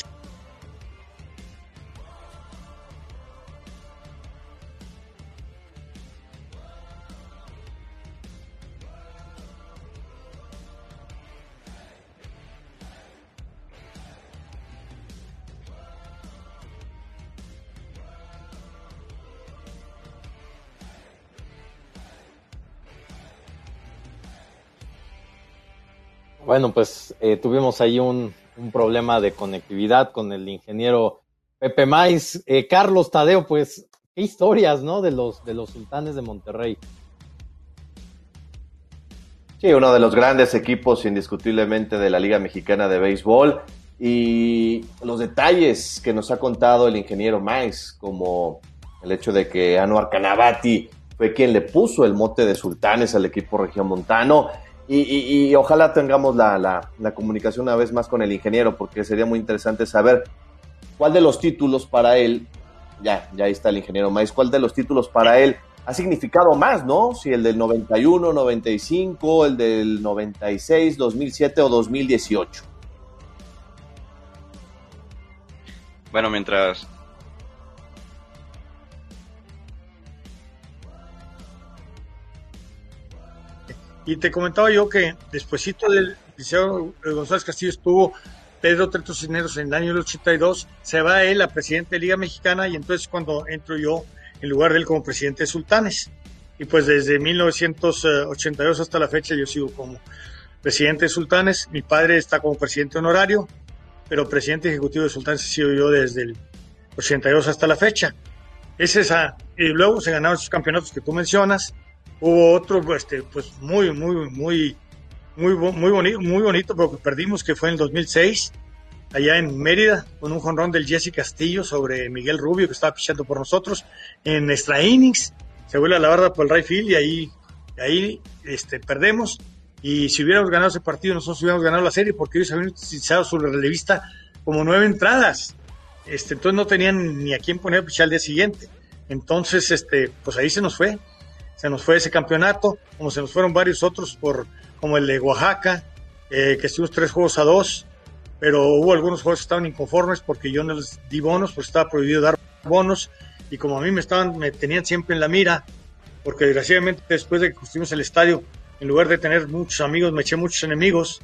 Bueno, pues eh, tuvimos ahí un, problema de conectividad con el ingeniero Pepe Maiz. Eh, Carlos Tadeo, pues, qué historias, ¿no? De los, de los sultanes de Monterrey. Sí, uno de los grandes equipos indiscutiblemente de la Liga Mexicana de Béisbol. Y los detalles que nos ha contado el ingeniero Maiz, como el hecho de que Anuar Canavati fue quien le puso el mote de sultanes al equipo regiomontano y, ojalá tengamos la, la, comunicación una vez más con el ingeniero, porque sería muy interesante saber cuál de los títulos para él, ya, ya ahí está el ingeniero Maíz, cuál de los títulos para él ha significado más, ¿no? Si el del 91, 95, el del 96, 2007 o 2018. Bueno, mientras Y te comentaba yo que despuesito del liceo González Castillo estuvo Pedro Treto Cisneros en el año 82, se va él a presidente de Liga Mexicana y entonces cuando entro yo en lugar de él como presidente de Sultanes. Y pues desde 1982 hasta la fecha yo sigo como presidente de Sultanes, mi padre está como presidente honorario, pero presidente ejecutivo de Sultanes he sido yo desde el 82 hasta la fecha. Es esa, y luego se ganaron esos campeonatos que tú mencionas, Hubo otro, este, pues muy, muy, muy, muy, muy bonito, muy bonito, pero que perdimos, que fue en el 2006, allá en Mérida, con un jonrón del Jesse Castillo sobre Miguel Rubio, que estaba pichando por nosotros, en extra innings, se vuelve a la barra por el right field y ahí, ahí este, perdemos. Y si hubiéramos ganado ese partido, nosotros hubiéramos ganado la serie, porque ellos habían utilizado su relevista como nueve entradas. Este, entonces no tenían ni a quién poner a pichar al día siguiente. Entonces, este, pues ahí se nos fue se nos fue ese campeonato, como se nos fueron varios otros, por, como el de Oaxaca, eh, que estuvimos tres juegos a dos, pero hubo algunos juegos que estaban inconformes porque yo no les di bonos, pues estaba prohibido dar bonos, y como a mí me estaban, me tenían siempre en la mira, porque desgraciadamente después de que construimos el estadio, en lugar de tener muchos amigos, me eché muchos enemigos,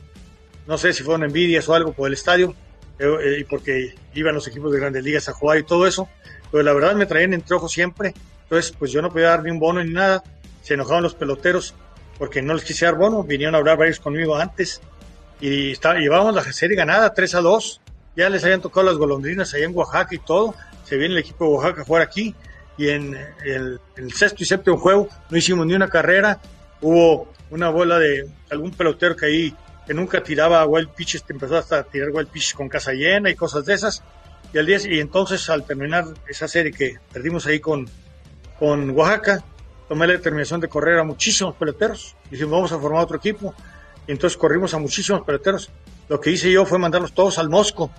no sé si fueron envidias o algo por el estadio, eh, y porque iban los equipos de grandes ligas a jugar y todo eso, pero la verdad me traían entre ojos siempre, entonces, pues yo no podía dar ni un bono ni nada. Se enojaban los peloteros porque no les quise dar bono. Vinieron a hablar varios conmigo antes y está, llevábamos la serie ganada 3 a 2. Ya les habían tocado las golondrinas allá en Oaxaca y todo. Se viene el equipo de Oaxaca a jugar aquí. Y en el, sexto y séptimo juego no hicimos ni una carrera. Hubo una bola de algún pelotero que ahí que nunca tiraba wild pitches, empezó hasta a tirar wild pitches con casa llena y cosas de esas. Y, al día, y entonces al terminar esa serie que perdimos ahí con, con Oaxaca, tomé la determinación de correr a muchísimos peloteros. Dijimos, vamos a formar otro equipo. Y entonces corrimos a muchísimos peloteros. Lo que hice yo fue mandarlos todos al Mosco,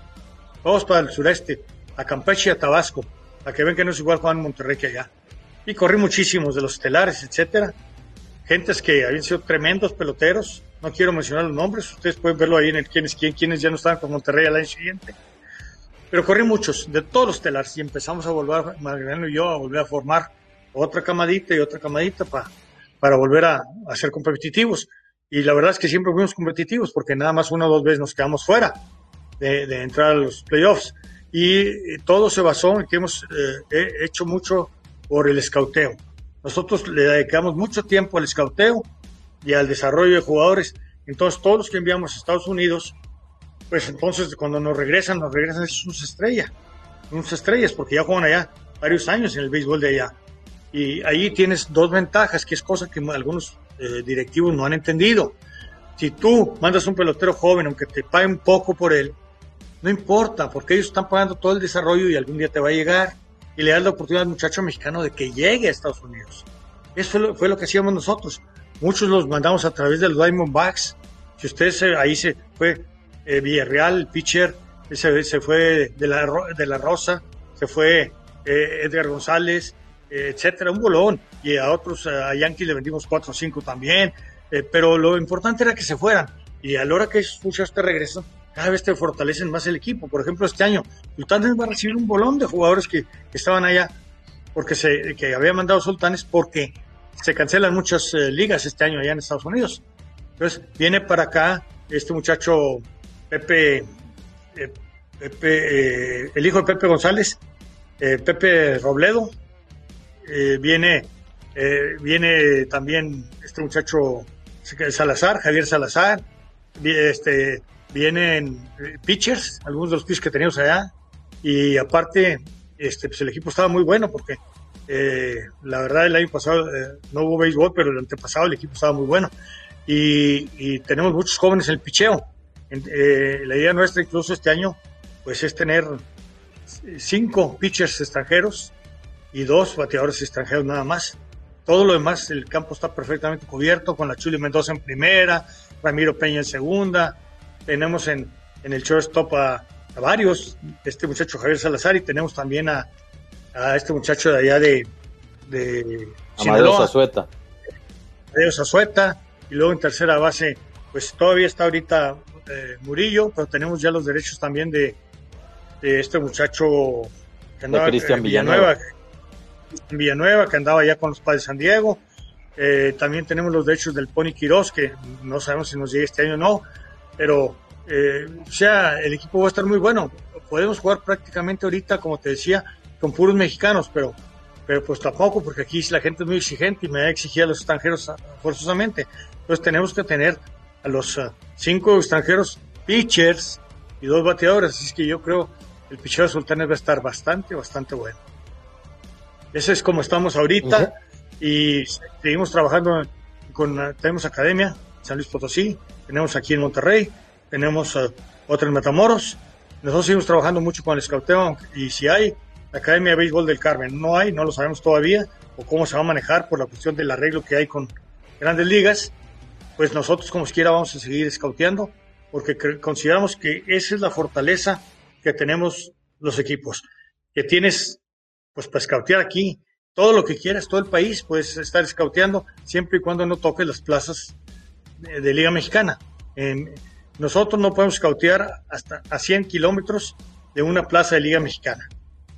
todos para el sureste, a Campeche y a Tabasco, a que ven que no es igual Juan Monterrey que allá. Y corrí muchísimos de los estelares, etcétera. Gentes que habían sido tremendos peloteros, no quiero mencionar los nombres, ustedes pueden verlo ahí en el quién es quién, quiénes ya no estaban con Monterrey al año siguiente. Pero corrí muchos, de todos los telares, y empezamos a volver, Magdaleno y yo, a volver a formar otra camadita y otra camadita para para volver a, a, ser competitivos. Y la verdad es que siempre fuimos competitivos, porque nada más una o dos veces nos quedamos fuera de, de entrar a los playoffs. Y, todo se basó en que hemos eh, hecho mucho por el escauteo. Nosotros le dedicamos mucho tiempo al escauteo y al desarrollo de jugadores. Entonces, todos los que enviamos a Estados Unidos, pues entonces cuando nos regresan, nos regresan sus estrellas, sus estrellas, porque ya juegan allá varios años en el béisbol de allá. Y ahí tienes dos ventajas, que es cosa que algunos eh, directivos no han entendido. Si tú mandas un pelotero joven, aunque te paguen poco por él, no importa, porque ellos están pagando todo el desarrollo y algún día te va a llegar. Y le das la oportunidad al muchacho mexicano de que llegue a Estados Unidos. Eso fue lo, fue lo que hacíamos nosotros. Muchos los mandamos a través de los Diamondbacks. Si ustedes ahí se fue eh, Villarreal, el pitcher, se, se fue de la, de la Rosa, se fue eh, Edgar González, etcétera, un bolón. Y a otros, a Yankees le vendimos 4 o 5 también. Eh, pero lo importante era que se fueran. Y a la hora que esos muchachos te regresan, cada vez te fortalecen más el equipo. Por ejemplo, este año, Sultanes va a recibir un bolón de jugadores que, estaban allá, porque se, que había mandado Sultanes, porque se cancelan muchas eh, ligas este año allá en Estados Unidos. Entonces, viene para acá este muchacho Pepe, eh, Pepe el hijo de Pepe González, Pepe Robledo, eh, viene, eh, viene también este muchacho Salazar, Javier Salazar, este, vienen eh, pitchers, algunos de los pitchers que teníamos allá, y aparte, este, pues el equipo estaba muy bueno porque la verdad el año pasado no hubo béisbol, pero el antepasado el equipo estaba muy bueno. Y, tenemos muchos jóvenes en el picheo. la idea nuestra incluso este año pues es tener cinco pitchers extranjeros y dos bateadores extranjeros nada más. Todo lo demás, el campo está perfectamente cubierto con la Chuli Mendoza en primera, Ramiro Peña en segunda. Tenemos en, en el shortstop a, a varios, este muchacho Javier Salazar y tenemos también a, a este muchacho de allá de, de Amadeo Zazueta. Amadeo Zazueta. Y luego en tercera base, pues todavía está ahorita eh, Murillo, pero tenemos ya los derechos también de, de este muchacho que andaba, Cristian Villanueva Villanueva, que andaba ya con los padres de San Diego. Eh, también tenemos los derechos del Pony Quirós, que no sabemos si nos llega este año o no, pero eh, o sea, el equipo va a estar muy bueno. Podemos jugar prácticamente ahorita, como te decía, con puros mexicanos, pero, pero pues tampoco, porque aquí la gente es muy exigente y me va a a los extranjeros forzosamente. Entonces tenemos que tener a los uh, cinco extranjeros pitchers y dos bateadores, así es que yo creo el pitcher de Sultanes va a estar bastante, bastante bueno. Ese es como estamos ahorita y seguimos trabajando con, tenemos academia, San Luis Potosí, tenemos aquí en Monterrey, tenemos uh, otra en Matamoros. Nosotros seguimos trabajando mucho con el escauteo y si hay la Academia de Béisbol del Carmen, no hay, no lo sabemos todavía, o cómo se va a manejar por la cuestión del arreglo que hay con grandes ligas, pues nosotros como quiera vamos a seguir escauteando porque consideramos que esa es la fortaleza que tenemos los equipos, que tienes pues para escautear aquí todo lo que quieras, todo el país, puedes estar escauteando siempre y cuando no toques las plazas de, Liga Mexicana. nosotros no podemos escautear hasta a 100 kilómetros de una plaza de Liga Mexicana,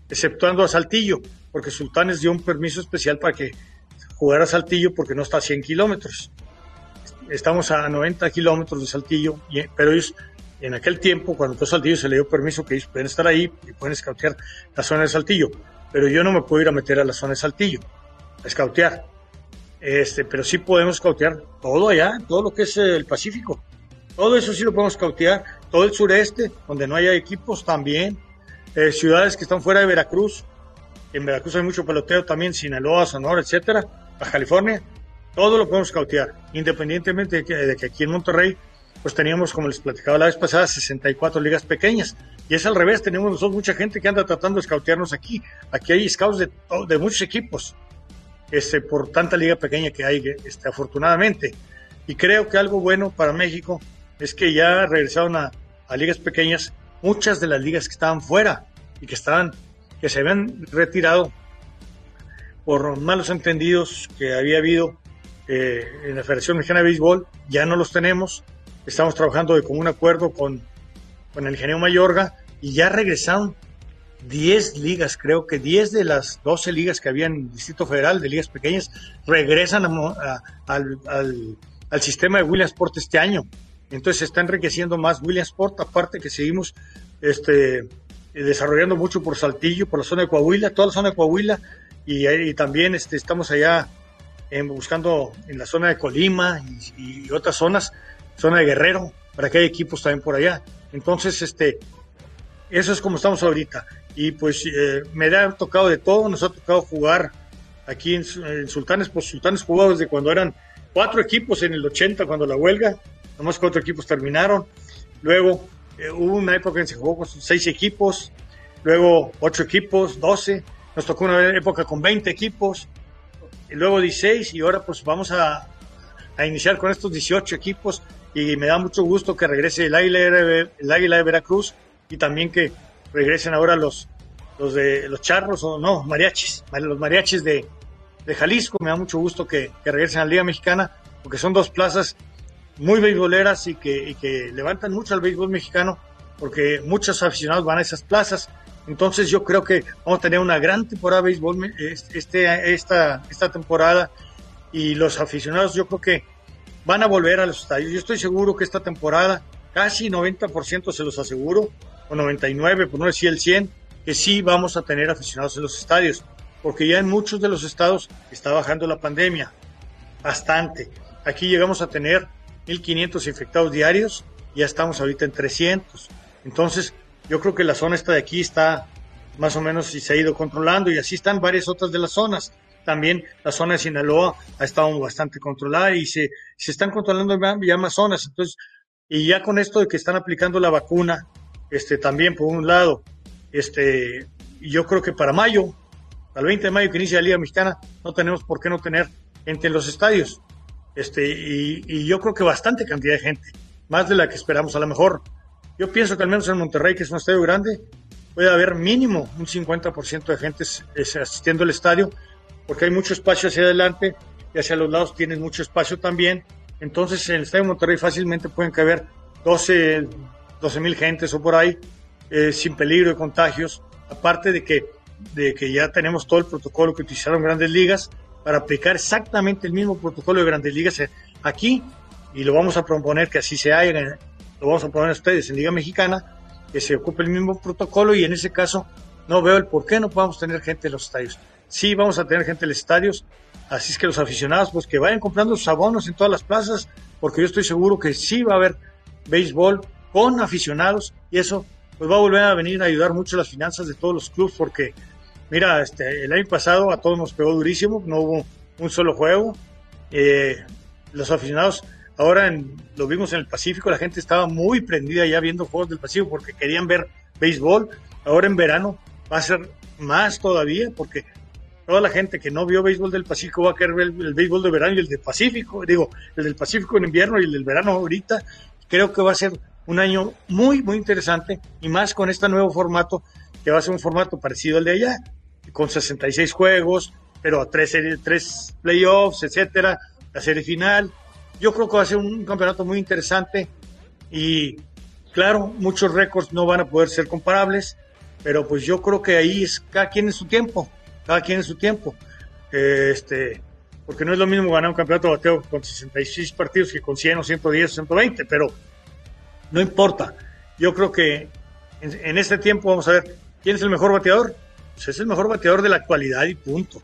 exceptuando a Saltillo, porque Sultanes dio un permiso especial para que jugara Saltillo porque no está a 100 kilómetros. Estamos a 90 kilómetros de Saltillo, pero ellos en aquel tiempo, cuando todo Saltillo se le dio permiso que ellos pueden estar ahí y pueden escautear la zona de Saltillo pero yo no me puedo ir a meter a la zona de Saltillo, a escautear. Este, pero sí podemos escautear todo allá, todo lo que es el Pacífico. Todo eso sí lo podemos escautear, todo el sureste, donde no haya equipos también, eh, ciudades que están fuera de Veracruz, en Veracruz hay mucho peloteo también, Sinaloa, Sonora, etcétera, a California, todo lo podemos escautear, independientemente de que, de que aquí en Monterrey pues teníamos, como les platicaba la vez pasada, 64 ligas pequeñas. Y es al revés, tenemos nosotros mucha gente que anda tratando de escautearnos aquí. Aquí hay scouts de, de muchos equipos, este, por tanta liga pequeña que hay, este, afortunadamente. Y creo que algo bueno para México es que ya regresaron a, a ligas pequeñas muchas de las ligas que estaban fuera y que estaban, que se habían retirado por malos entendidos que había habido eh, en la Federación Mexicana de Béisbol, ya no los tenemos. Estamos trabajando de común acuerdo con, con el ingeniero Mayorga y ya regresaron 10 ligas, creo que 10 de las 12 ligas que había en el Distrito Federal, de ligas pequeñas, regresan al, sistema de Williamsport este año. Entonces se está enriqueciendo más Williamsport, aparte que seguimos este, desarrollando mucho por Saltillo, por la zona de Coahuila, toda la zona de Coahuila, y, también este, estamos allá buscando en la zona de Colima y, y, otras zonas, zona de Guerrero, para que haya equipos también por allá. Entonces, este, eso es como estamos ahorita. Y pues eh, me ha tocado de todo, nos ha tocado jugar aquí en, Sultanes, pues Sultanes jugó desde cuando eran cuatro equipos en el 80, cuando la huelga, nomás cuatro equipos terminaron. Luego eh, hubo una época en que se jugó con seis equipos, luego ocho equipos, doce, nos tocó una época con 20 equipos, luego 16 y ahora pues vamos a, a iniciar con estos 18 equipos y me da mucho gusto que regrese el Águila de, el Águila de Veracruz y también que regresen ahora los, los de los charros o no, mariachis, los mariachis de, de Jalisco. Me da mucho gusto que, regresen a la Liga Mexicana porque son dos plazas muy beisboleras y que, que levantan mucho al béisbol mexicano porque muchos aficionados van a esas plazas. Entonces yo creo que vamos a tener una gran temporada de béisbol este, esta, esta temporada y los aficionados yo creo que van a volver a los estadios. Yo estoy seguro que esta temporada, casi 90% se los aseguro, o 99, por no decir el 100, que sí vamos a tener aficionados en los estadios, porque ya en muchos de los estados está bajando la pandemia, bastante. Aquí llegamos a tener 1.500 infectados diarios, ya estamos ahorita en 300. Entonces, yo creo que la zona esta de aquí está más o menos y se ha ido controlando y así están varias otras de las zonas. También la zona de Sinaloa ha estado bastante controlada y se, se están controlando ya más zonas. Entonces, y ya con esto de que están aplicando la vacuna, este, también por un lado, este, yo creo que para mayo, al 20 de mayo que inicia la Liga Mexicana, no tenemos por qué no tener gente en los estadios. Este, y, y yo creo que bastante cantidad de gente, más de la que esperamos. A lo mejor, yo pienso que al menos en Monterrey, que es un estadio grande, puede haber mínimo un 50% de gente asistiendo al estadio, porque hay mucho espacio hacia adelante y hacia los lados tienen mucho espacio también. Entonces, en el estadio Monterrey fácilmente pueden caber 12, 12 mil gentes o por ahí, eh, sin peligro de contagios, aparte de que, de que ya tenemos todo el protocolo que utilizaron grandes ligas para aplicar exactamente el mismo protocolo de grandes ligas aquí y lo vamos a proponer que así se haga, lo vamos a proponer a ustedes en Liga Mexicana, que se ocupe el mismo protocolo y en ese caso no veo el por qué no podamos tener gente en los estadios. Sí, vamos a tener gente en los estadios, así es que los aficionados, pues que vayan comprando sus abonos en todas las plazas, porque yo estoy seguro que sí va a haber béisbol con aficionados y eso pues va a volver a venir a ayudar mucho las finanzas de todos los clubes porque mira, este, el año pasado a todos nos pegó durísimo, no hubo un solo juego. Eh, los aficionados, ahora en, lo vimos en el Pacífico, la gente estaba muy prendida ya viendo juegos del Pacífico porque querían ver béisbol. Ahora en verano va a ser más todavía porque toda la gente que no vio béisbol del Pacífico va a querer ver el, el béisbol de verano y el del Pacífico, digo, el del Pacífico en invierno y el del verano ahorita. Creo que va a ser un año muy, muy interesante y más con este nuevo formato, que va a ser un formato parecido al de allá, con 66 juegos, pero a tres, tres playoffs, etcétera, la serie final. Yo creo que va a ser un campeonato muy interesante y, claro, muchos récords no van a poder ser comparables, pero pues yo creo que ahí cada quien en su tiempo, cada quien en su tiempo. Este, porque no es lo mismo ganar un campeonato de bateo con 66 partidos que con 100 o 110 o 120, pero no importa. Yo creo que en, este tiempo vamos a ver quién es el mejor bateador. Pues es el mejor bateador de la actualidad y punto.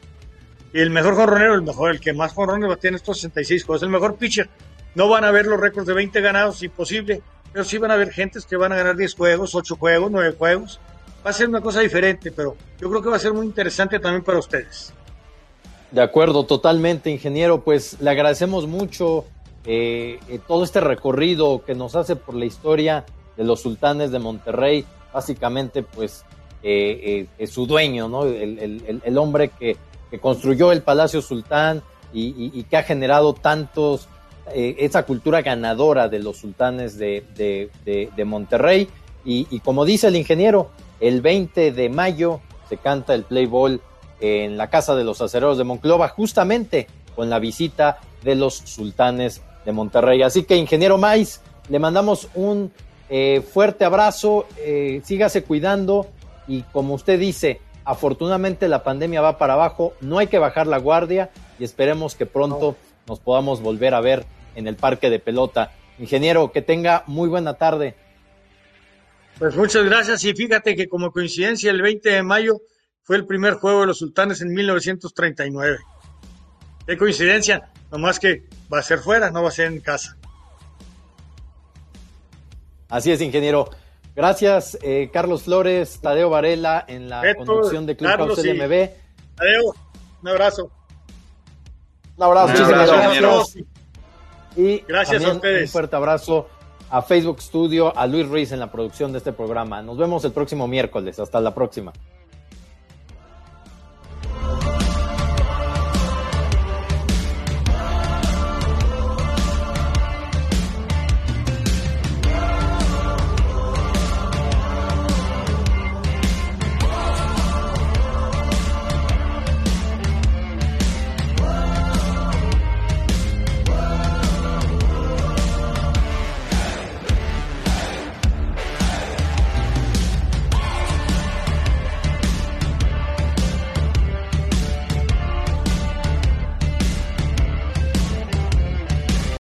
Y el mejor jonronero, el mejor, el que más jonrones batea en estos 66 juegos, el mejor pitcher. No van a ver los récords de 20 ganados, imposible, pero sí van a haber gentes que van a ganar 10 juegos, 8 juegos, 9 juegos. Va a ser una cosa diferente, pero yo creo que va a ser muy interesante también para ustedes. De acuerdo, totalmente, ingeniero. Pues le agradecemos mucho eh, eh, todo este recorrido que nos hace por la historia de los sultanes de Monterrey, básicamente pues eh, su dueño, ¿no? el, hombre que, construyó el Palacio Sultán y, que ha generado tantos, esa cultura ganadora de los sultanes de, Monterrey. Y, como dice el ingeniero, el 20 de mayo se canta el Play Ball en la Casa de los Acereros de Monclova, justamente con la visita de los sultanes de Monterrey. Así que, ingeniero Mais, le mandamos un eh, fuerte abrazo, eh, sígase cuidando y como usted dice, afortunadamente la pandemia va para abajo, no hay que bajar la guardia y esperemos que pronto nos podamos volver a ver en el parque de pelota. Ingeniero, que tenga muy buena tarde. Pues muchas gracias y fíjate que como coincidencia el 20 de mayo fue el primer juego de los sultanes en 1939. Qué coincidencia, nomás que va a ser fuera, no va a ser en casa. Así es, ingeniero. Gracias, eh, Carlos Flores, Tadeo Varela en la conducción de Club Carlos LMB. Tadeo, un abrazo. Un abrazo, Muchísimas gracias. Y gracias a ustedes. Un fuerte abrazo a Facebook Studio, a Luis Ruiz en la producción de este programa. Nos vemos el próximo miércoles. Hasta la próxima.